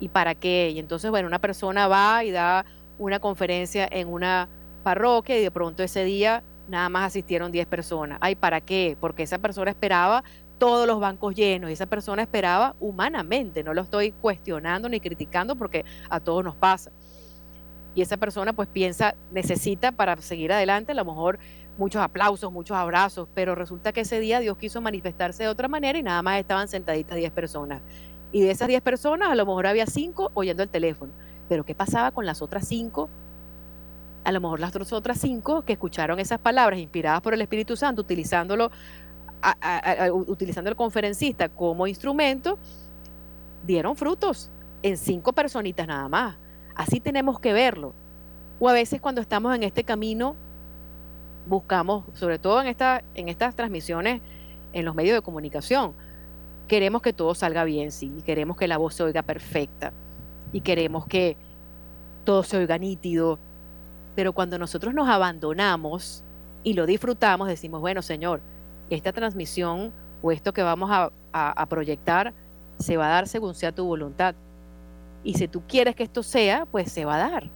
y para qué. Y entonces, bueno, una persona va y da una conferencia en una parroquia y de pronto ese día nada más asistieron 10 personas. Ay, ¿para qué? Porque esa persona esperaba todos los bancos llenos y esa persona esperaba humanamente, no lo estoy cuestionando ni criticando porque a todos nos pasa. Y esa persona pues piensa, necesita para seguir adelante a lo mejor muchos aplausos, muchos abrazos, pero resulta que ese día Dios quiso manifestarse de otra manera y nada más estaban sentaditas 10 personas. Y de esas 10 personas a lo mejor había 5 oyendo el teléfono. Pero ¿qué pasaba con las otras 5? A lo mejor las otras 5 que escucharon esas palabras inspiradas por el Espíritu Santo, utilizándolo, utilizando el conferencista como instrumento, dieron frutos en 5 personitas nada más. Así tenemos que verlo. O a veces cuando estamos en este camino buscamos, sobre todo en, esta, en estas transmisiones en los medios de comunicación, queremos que todo salga bien, sí, queremos que la voz se oiga perfecta y queremos que todo se oiga nítido, pero cuando nosotros nos abandonamos y lo disfrutamos, decimos, bueno, Señor, esta transmisión o esto que vamos a, a proyectar se va a dar según sea tu voluntad. Y si tú quieres que esto sea, pues se va a dar.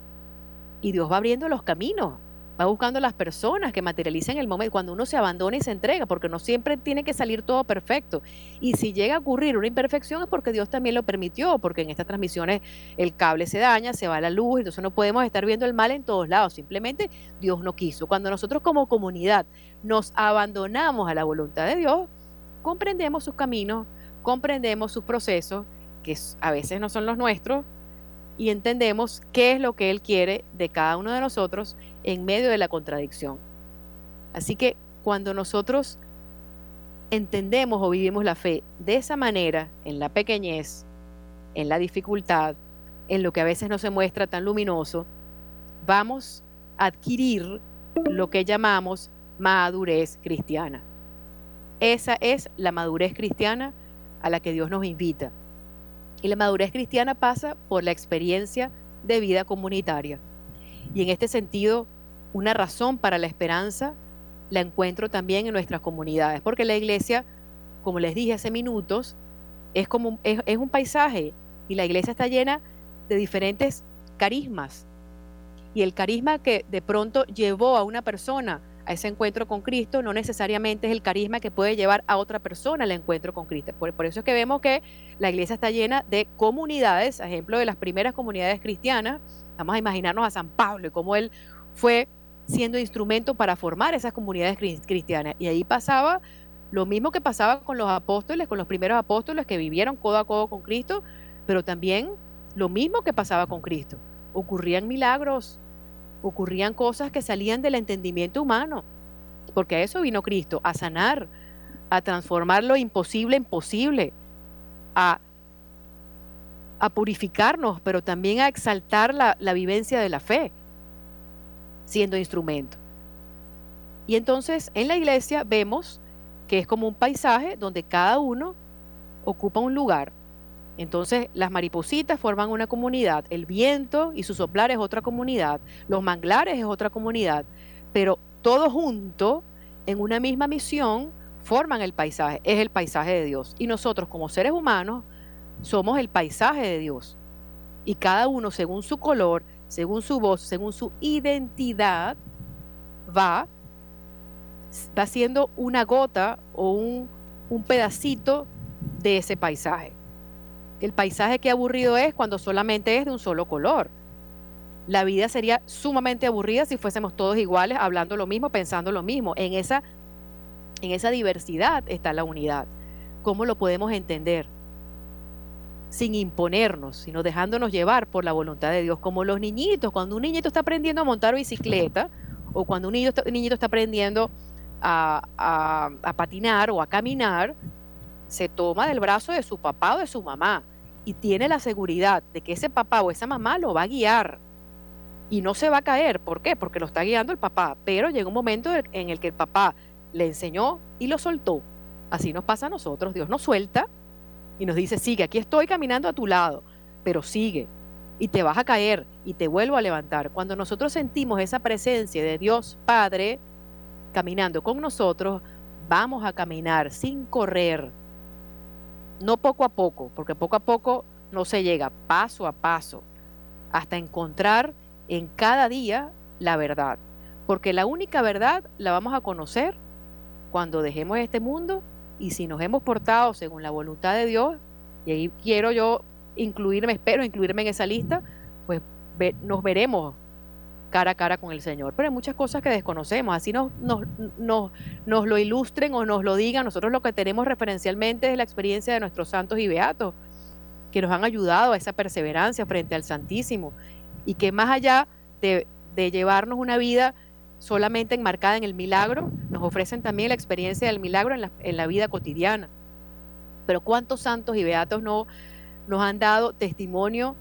Y Dios va abriendo los caminos va buscando las personas que materialicen el momento, cuando uno se abandona y se entrega, porque no siempre tiene que salir todo perfecto. Y si llega a ocurrir una imperfección es porque Dios también lo permitió, porque en estas transmisiones el cable se daña, se va la luz, entonces no podemos estar viendo el mal en todos lados, simplemente Dios no quiso. Cuando nosotros como comunidad nos abandonamos a la voluntad de Dios, comprendemos sus caminos, comprendemos sus procesos, que a veces no son los nuestros, y entendemos qué es lo que Él quiere de cada uno de nosotros en medio de la contradicción. Así que cuando nosotros entendemos o vivimos la fe de esa manera, en la pequeñez, en la dificultad, en lo que a veces no se muestra tan luminoso, vamos a adquirir lo que llamamos madurez cristiana. Esa es la madurez cristiana a la que Dios nos invita. Y la madurez cristiana pasa por la experiencia de vida comunitaria. Y en este sentido, una razón para la esperanza la encuentro también en nuestras comunidades, porque la iglesia, como les dije hace minutos, es como es, un paisaje y la iglesia está llena de diferentes carismas. Y el carisma que de pronto llevó a una persona a ese encuentro con Cristo no necesariamente es el carisma que puede llevar a otra persona al encuentro con Cristo. Por, eso es que vemos que la iglesia está llena de comunidades, ejemplo de las primeras comunidades cristianas. Vamos a imaginarnos a San Pablo y cómo él fue siendo instrumento para formar esas comunidades cristianas. Y ahí pasaba lo mismo que pasaba con los apóstoles, con los primeros apóstoles que vivieron codo a codo con Cristo, pero también lo mismo que pasaba con Cristo. Ocurrían milagros, ocurrían cosas que salían del entendimiento humano, porque a eso vino Cristo, a sanar, a transformar lo imposible en posible, a, a purificarnos, pero también a exaltar la, la vivencia de la fe, siendo instrumento. Y entonces en la iglesia vemos que es como un paisaje donde cada uno ocupa un lugar. Entonces las maripositas forman una comunidad, el viento y su soplar es otra comunidad, los manglares es otra comunidad, pero todo junto en una misma misión forman el paisaje, es el paisaje de Dios. Y nosotros como seres humanos somos el paisaje de Dios. Y cada uno según su color, según su voz, según su identidad, va, va siendo una gota o un pedacito de ese paisaje. El paisaje que aburrido es cuando solamente es de un solo color. La vida sería sumamente aburrida si fuésemos todos iguales, hablando lo mismo, pensando lo mismo. En esa, en esa diversidad está la unidad. ¿Cómo lo podemos entender? Sin imponernos, sino dejándonos llevar por la voluntad de Dios, como los niñitos. Cuando un niñito está aprendiendo a montar bicicleta, o cuando un niño niñito está aprendiendo a patinar o a caminar, se toma del brazo de su papá o de su mamá y tiene la seguridad de que ese papá o esa mamá lo va a guiar y no se va a caer. ¿Por qué? Porque lo está guiando el papá. Pero llega un momento en el que el papá le enseñó y lo soltó. Así nos pasa a nosotros. Dios nos suelta y nos dice, sigue, aquí estoy caminando a tu lado, pero sigue. Y te vas a caer y te vuelvo a levantar. Cuando nosotros sentimos esa presencia de Dios Padre caminando con nosotros, vamos a caminar sin correr, no poco a poco, porque poco a poco no se llega, paso a paso, hasta encontrar en cada día la verdad. Porque la única verdad la vamos a conocer cuando dejemos este mundo y si nos hemos portado según la voluntad de Dios, y ahí quiero yo incluirme, espero incluirme en esa lista, pues nos veremos cara a cara con el Señor. Pero hay muchas cosas que desconocemos, así nos, nos, nos, nos, lo ilustren o nos lo digan. Nosotros lo que tenemos referencialmente es la experiencia de nuestros santos y beatos, que nos han ayudado a esa perseverancia frente al Santísimo y que más allá de, de llevarnos una vida solamente enmarcada en el milagro, nos ofrecen también la experiencia del milagro en la, en la vida cotidiana. Pero cuántos santos y beatos no nos han dado testimonio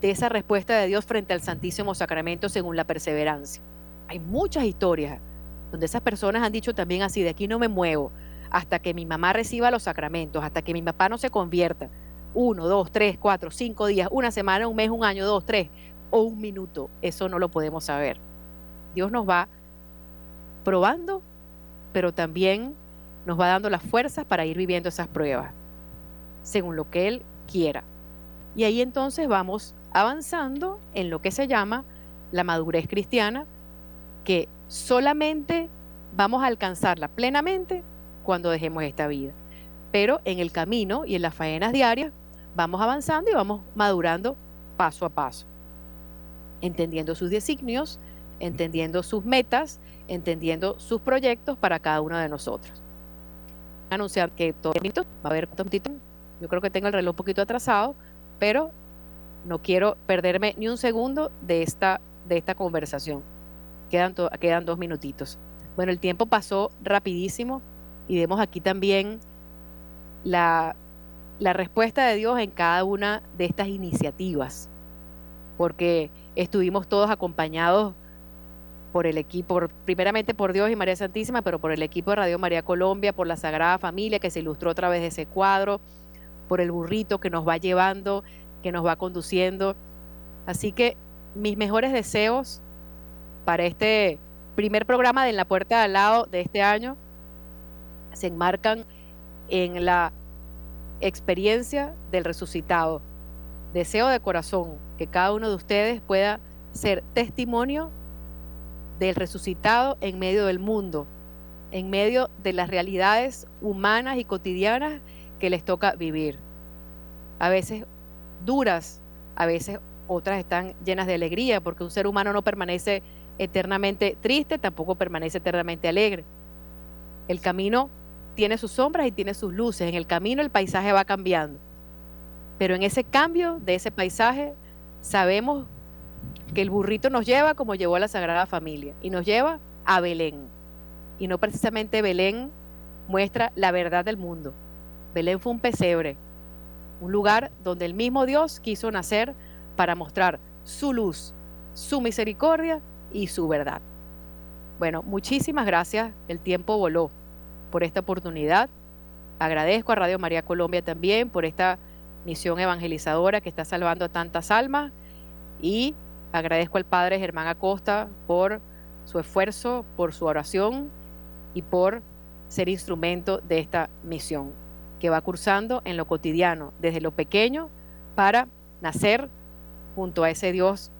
de esa respuesta de Dios frente al Santísimo Sacramento según la perseverancia. Hay muchas historias donde esas personas han dicho también así, de aquí no me muevo hasta que mi mamá reciba los sacramentos, hasta que mi papá no se convierta. Uno, dos, tres, cuatro, cinco días, una semana, un mes, un año, dos, tres, o un minuto. Eso no lo podemos saber. Dios nos va probando, pero también nos va dando las fuerzas para ir viviendo esas pruebas, según lo que Él quiera. Y ahí entonces vamos avanzando en lo que se llama la madurez cristiana, que solamente vamos a alcanzarla plenamente cuando dejemos esta vida. Pero en el camino y en las faenas diarias vamos avanzando y vamos madurando paso a paso, entendiendo sus designios, entendiendo sus metas, entendiendo sus proyectos para cada uno de nosotros. Anunciar que todo va a haber yo creo que tengo el reloj un poquito atrasado, pero no quiero perderme ni un segundo de esta, de esta conversación. Quedan, quedan dos minutitos. Bueno, el tiempo pasó rapidísimo y vemos aquí también la, la respuesta de Dios en cada una de estas iniciativas, porque estuvimos todos acompañados por el equipo, primeramente por Dios y María Santísima, pero por el equipo de Radio María Colombia, por la Sagrada Familia que se ilustró a través de ese cuadro, por el burrito que nos va llevando que nos va conduciendo. Así que mis mejores deseos para este primer programa de En la Puerta de al lado de este año se enmarcan en la experiencia del resucitado. Deseo de corazón que cada uno de ustedes pueda ser testimonio del resucitado en medio del mundo, en medio de las realidades humanas y cotidianas que les toca vivir. A veces duras, a veces otras están llenas de alegría, porque un ser humano no permanece eternamente triste, tampoco permanece eternamente alegre. El camino tiene sus sombras y tiene sus luces. En el camino el paisaje va cambiando. Pero en ese cambio de ese paisaje sabemos que el burrito nos lleva como llevó a la Sagrada Familia y nos lleva a Belén. Y no precisamente Belén muestra la verdad del mundo. Belén fue un pesebre, un lugar donde el mismo Dios quiso nacer para mostrar su luz, su misericordia y su verdad. Bueno, muchísimas gracias, el tiempo voló. por esta oportunidad. Agradezco a Radio María Colombia también por esta misión evangelizadora que está salvando a tantas almas y agradezco al Padre Germán Acosta por su esfuerzo, por su oración y por ser instrumento de esta misión que va cursando en lo cotidiano, desde lo pequeño, para nacer junto a ese Dios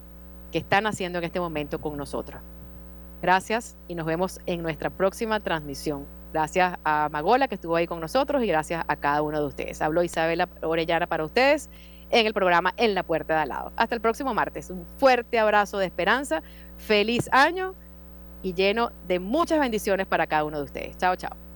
que está naciendo en este momento con nosotros. Gracias y nos vemos en nuestra próxima transmisión. Gracias a Magola que estuvo ahí con nosotros y gracias a cada uno de ustedes. Habló Isabela Orellana para ustedes en el programa En la Puerta de Al lado. Hasta el próximo martes. Un fuerte abrazo de esperanza. Feliz año y lleno de muchas bendiciones para cada uno de ustedes. Chao, chao.